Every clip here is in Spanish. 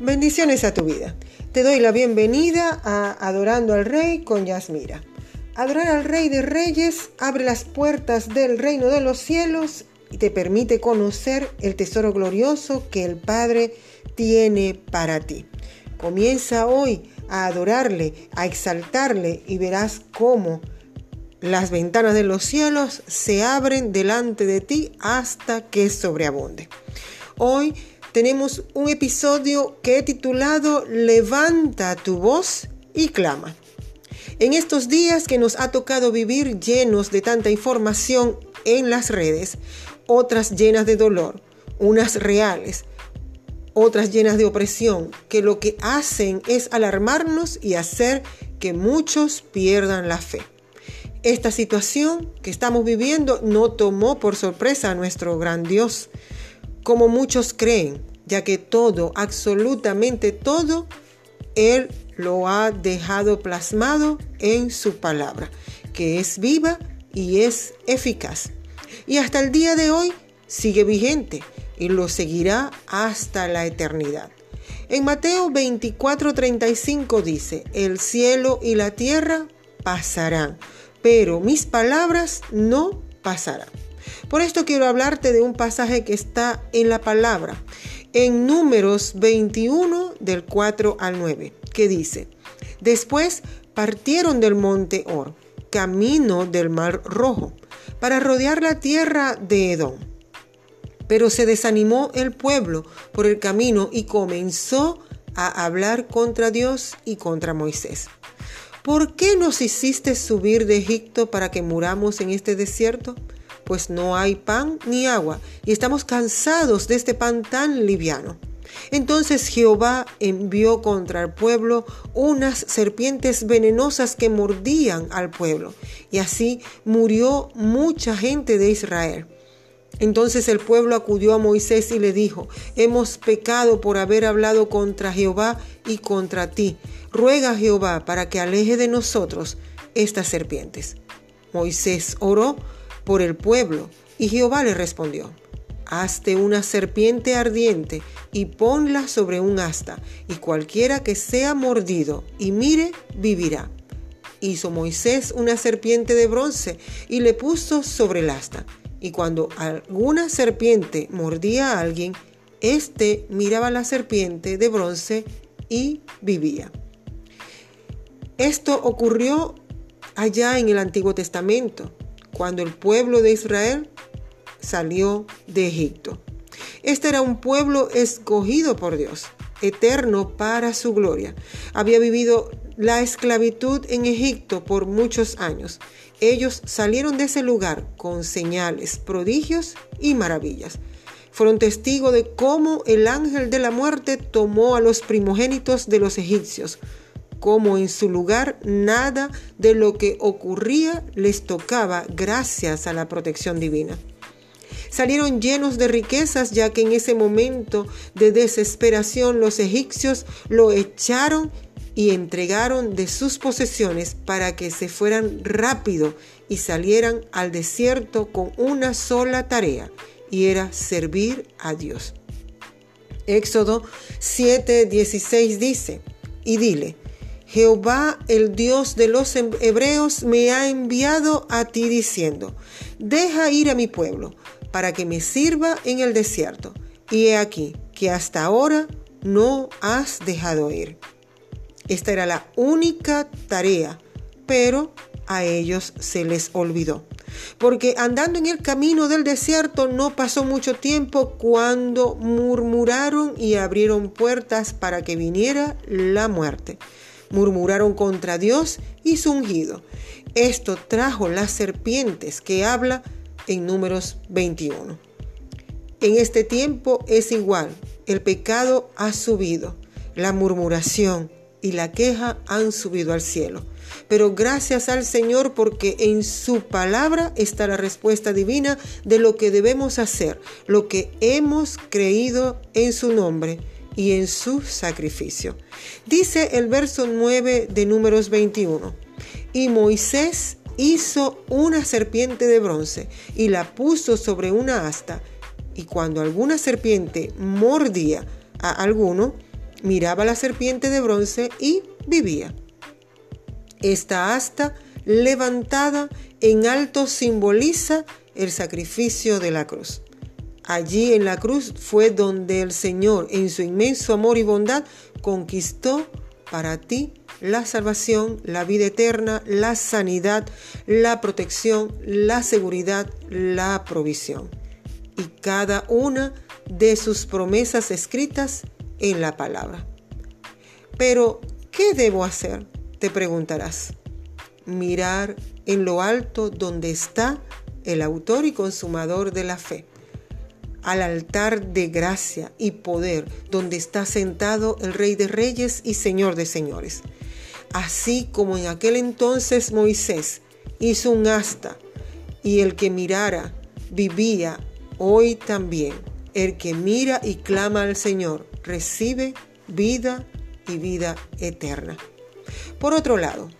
Bendiciones a tu vida. Te doy la bienvenida a Adorando al Rey con Yasmira. Adorar al Rey de Reyes abre las puertas del reino de los cielos y te permite conocer el tesoro glorioso que el Padre tiene para ti. Comienza hoy a adorarle, a exaltarle y verás cómo las ventanas de los cielos se abren delante de ti hasta que sobreabunde. Hoy tenemos un episodio que he titulado Levanta tu voz y clama. En estos días que nos ha tocado vivir llenos de tanta información en las redes, otras llenas de dolor, unas reales, otras llenas de opresión, que lo que hacen es alarmarnos y hacer que muchos pierdan la fe. Esta situación que estamos viviendo no tomó por sorpresa a nuestro gran Dios como muchos creen, ya que todo, absolutamente todo, Él lo ha dejado plasmado en su palabra, que es viva y es eficaz. Y hasta el día de hoy sigue vigente y lo seguirá hasta la eternidad. En Mateo 24:35 dice, el cielo y la tierra pasarán, pero mis palabras no pasarán. Por esto quiero hablarte de un pasaje que está en la palabra, en números 21 del 4 al 9, que dice, después partieron del monte Or, camino del mar rojo, para rodear la tierra de Edom. Pero se desanimó el pueblo por el camino y comenzó a hablar contra Dios y contra Moisés. ¿Por qué nos hiciste subir de Egipto para que muramos en este desierto? Pues no hay pan ni agua, y estamos cansados de este pan tan liviano. Entonces Jehová envió contra el pueblo unas serpientes venenosas que mordían al pueblo, y así murió mucha gente de Israel. Entonces el pueblo acudió a Moisés y le dijo, hemos pecado por haber hablado contra Jehová y contra ti. Ruega a Jehová para que aleje de nosotros estas serpientes. Moisés oró por el pueblo. Y Jehová le respondió, Hazte una serpiente ardiente y ponla sobre un asta, y cualquiera que sea mordido y mire, vivirá. Hizo Moisés una serpiente de bronce y le puso sobre el asta. Y cuando alguna serpiente mordía a alguien, éste miraba la serpiente de bronce y vivía. Esto ocurrió allá en el Antiguo Testamento cuando el pueblo de Israel salió de Egipto. Este era un pueblo escogido por Dios, eterno para su gloria. Había vivido la esclavitud en Egipto por muchos años. Ellos salieron de ese lugar con señales, prodigios y maravillas. Fueron testigos de cómo el ángel de la muerte tomó a los primogénitos de los egipcios, como en su lugar nada de lo que ocurría les tocaba gracias a la protección divina. Salieron llenos de riquezas ya que en ese momento de desesperación los egipcios lo echaron y entregaron de sus posesiones para que se fueran rápido y salieran al desierto con una sola tarea y era servir a Dios. Éxodo 7:16 dice, y dile, Jehová, el Dios de los hebreos, me ha enviado a ti diciendo, deja ir a mi pueblo, para que me sirva en el desierto. Y he aquí que hasta ahora no has dejado ir. Esta era la única tarea, pero a ellos se les olvidó. Porque andando en el camino del desierto no pasó mucho tiempo cuando murmuraron y abrieron puertas para que viniera la muerte murmuraron contra Dios y su ungido. Esto trajo las serpientes que habla en números 21. En este tiempo es igual, el pecado ha subido, la murmuración y la queja han subido al cielo. Pero gracias al Señor porque en su palabra está la respuesta divina de lo que debemos hacer, lo que hemos creído en su nombre y en su sacrificio. Dice el verso 9 de números 21. Y Moisés hizo una serpiente de bronce y la puso sobre una asta. Y cuando alguna serpiente mordía a alguno, miraba la serpiente de bronce y vivía. Esta asta levantada en alto simboliza el sacrificio de la cruz. Allí en la cruz fue donde el Señor, en su inmenso amor y bondad, conquistó para ti la salvación, la vida eterna, la sanidad, la protección, la seguridad, la provisión. Y cada una de sus promesas escritas en la palabra. Pero, ¿qué debo hacer? Te preguntarás. Mirar en lo alto donde está el autor y consumador de la fe, al altar de gracia y poder donde está sentado el Rey de Reyes y Señor de Señores. Así como en aquel entonces Moisés hizo un asta y el que mirara vivía, hoy también el que mira y clama al Señor recibe vida y vida eterna. Por otro lado,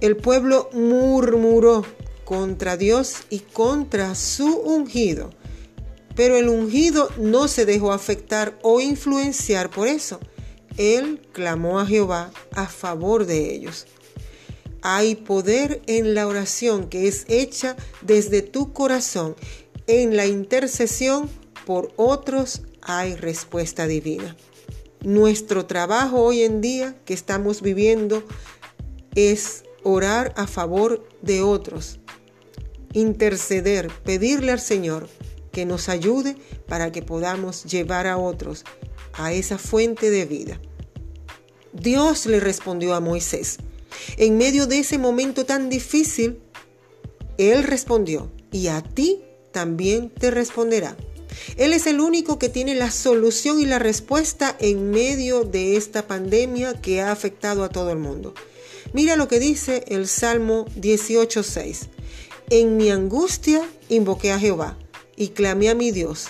el pueblo murmuró contra Dios y contra su ungido, pero el ungido no se dejó afectar o influenciar por eso él clamó a Jehová a favor de ellos. Hay poder en la oración que es hecha desde tu corazón. En la intercesión por otros hay respuesta divina. Nuestro trabajo hoy en día que estamos viviendo es orar a favor de otros, interceder, pedirle al Señor que nos ayude para que podamos llevar a otros a esa fuente de vida. Dios le respondió a Moisés. En medio de ese momento tan difícil, Él respondió, y a ti también te responderá. Él es el único que tiene la solución y la respuesta en medio de esta pandemia que ha afectado a todo el mundo. Mira lo que dice el Salmo 18.6. En mi angustia invoqué a Jehová y clamé a mi Dios.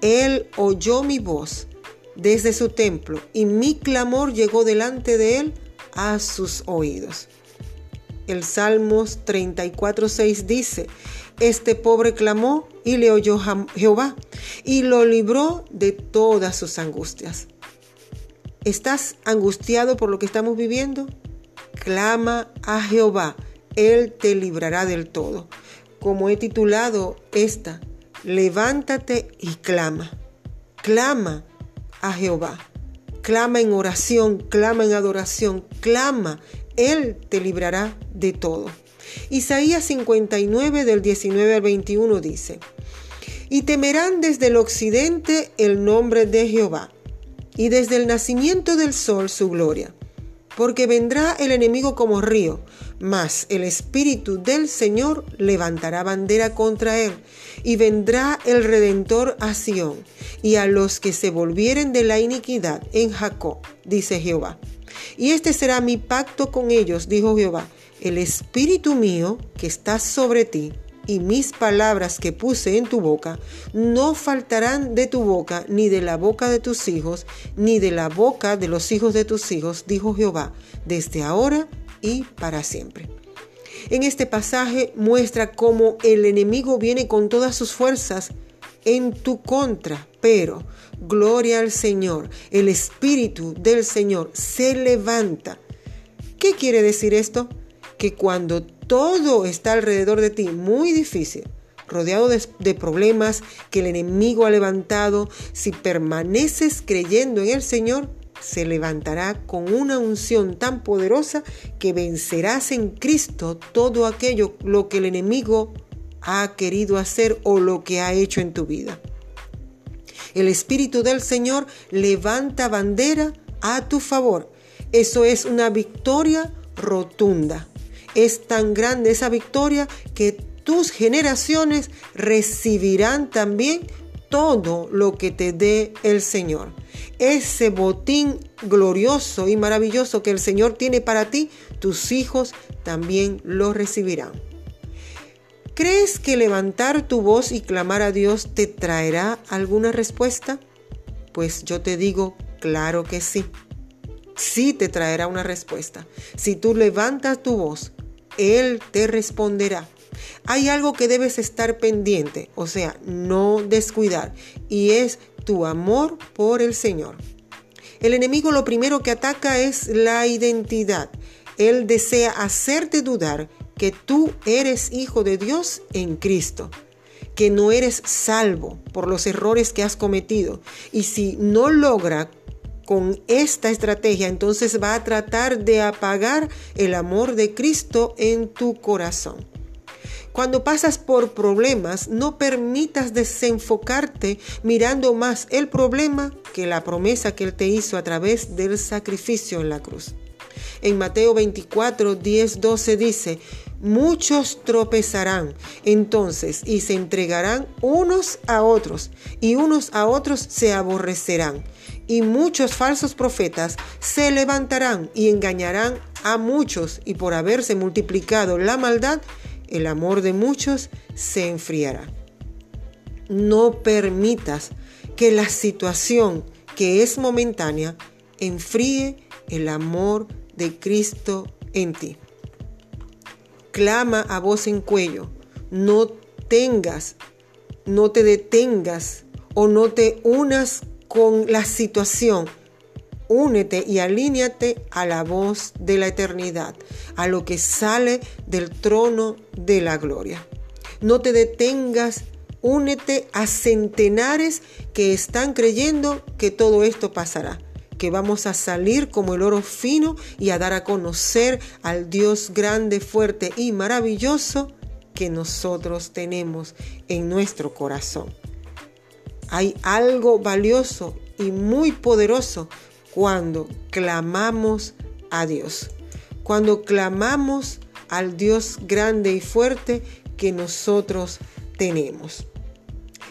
Él oyó mi voz desde su templo, y mi clamor llegó delante de él a sus oídos. El Salmos 34.6 dice, Este pobre clamó y le oyó Jehová, y lo libró de todas sus angustias. ¿Estás angustiado por lo que estamos viviendo? Clama a Jehová, Él te librará del todo. Como he titulado esta, levántate y clama. Clama a Jehová. Clama en oración, clama en adoración, clama. Él te librará de todo. Isaías 59 del 19 al 21 dice, y temerán desde el occidente el nombre de Jehová, y desde el nacimiento del sol su gloria porque vendrá el enemigo como río, mas el Espíritu del Señor levantará bandera contra él, y vendrá el Redentor a Sión, y a los que se volvieren de la iniquidad en Jacob, dice Jehová. Y este será mi pacto con ellos, dijo Jehová, el Espíritu mío que está sobre ti, y mis palabras que puse en tu boca no faltarán de tu boca, ni de la boca de tus hijos, ni de la boca de los hijos de tus hijos, dijo Jehová, desde ahora y para siempre. En este pasaje muestra cómo el enemigo viene con todas sus fuerzas en tu contra, pero gloria al Señor, el Espíritu del Señor se levanta. ¿Qué quiere decir esto? Que cuando todo está alrededor de ti muy difícil, rodeado de, problemas que el enemigo ha levantado, si permaneces creyendo en el Señor, se levantará con una unción tan poderosa que vencerás en Cristo todo aquello lo que el enemigo ha querido hacer o lo que ha hecho en tu vida. El Espíritu del Señor levanta bandera a tu favor. Eso es una victoria rotunda. Es tan grande esa victoria que tus generaciones recibirán también todo lo que te dé el Señor. Ese botín glorioso y maravilloso que el Señor tiene para ti, tus hijos también lo recibirán. ¿Crees que levantar tu voz y clamar a Dios te traerá alguna respuesta? Pues yo te digo, claro que sí. Sí te traerá una respuesta. Si tú levantas tu voz él te responderá. Hay algo que debes estar pendiente, o sea, no descuidar, y es tu amor por el Señor. El enemigo lo primero que ataca es la identidad. Él desea hacerte dudar que tú eres hijo de Dios en Cristo, que no eres salvo por los errores que has cometido. Y si no logra con esta estrategia, entonces va a tratar de apagar el amor de Cristo en tu corazón. Cuando pasas por problemas, no permitas desenfocarte mirando más el problema que la promesa que Él te hizo a través del sacrificio en la cruz. En Mateo 24, 10, 12 dice, muchos tropezarán entonces y se entregarán unos a otros y unos a otros se aborrecerán y muchos falsos profetas se levantarán y engañarán a muchos y por haberse multiplicado la maldad, el amor de muchos se enfriará. No permitas que la situación que es momentánea enfríe el amor de Cristo en ti. Clama a voz en cuello, no tengas, no te detengas o no te unas con la situación. Únete y alíñate a la voz de la eternidad, a lo que sale del trono de la gloria. No te detengas, únete a centenares que están creyendo que todo esto pasará que vamos a salir como el oro fino y a dar a conocer al Dios grande, fuerte y maravilloso que nosotros tenemos en nuestro corazón. Hay algo valioso y muy poderoso cuando clamamos a Dios. Cuando clamamos al Dios grande y fuerte que nosotros tenemos.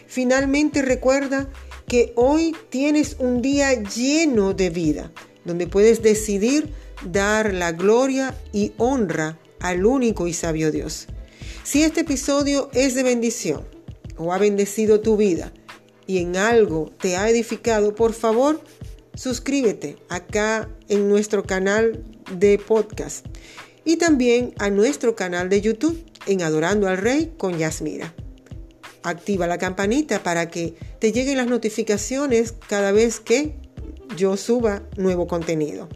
Finalmente recuerda que hoy tienes un día lleno de vida, donde puedes decidir dar la gloria y honra al único y sabio Dios. Si este episodio es de bendición o ha bendecido tu vida y en algo te ha edificado, por favor, suscríbete acá en nuestro canal de podcast y también a nuestro canal de YouTube en Adorando al Rey con Yasmira. Activa la campanita para que te lleguen las notificaciones cada vez que yo suba nuevo contenido.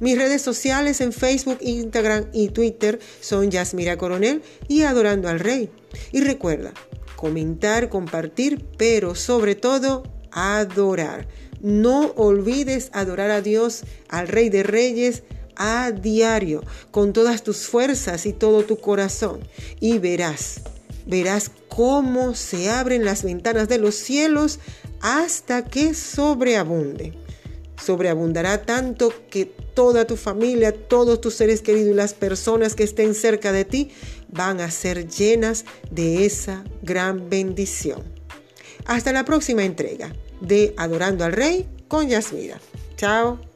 Mis redes sociales en Facebook, Instagram y Twitter son Yasmira Coronel y Adorando al Rey. Y recuerda, comentar, compartir, pero sobre todo adorar. No olvides adorar a Dios, al Rey de Reyes, a diario, con todas tus fuerzas y todo tu corazón. Y verás verás cómo se abren las ventanas de los cielos hasta que sobreabunde. Sobreabundará tanto que toda tu familia, todos tus seres queridos y las personas que estén cerca de ti van a ser llenas de esa gran bendición. Hasta la próxima entrega de Adorando al Rey con Yasmira. Chao.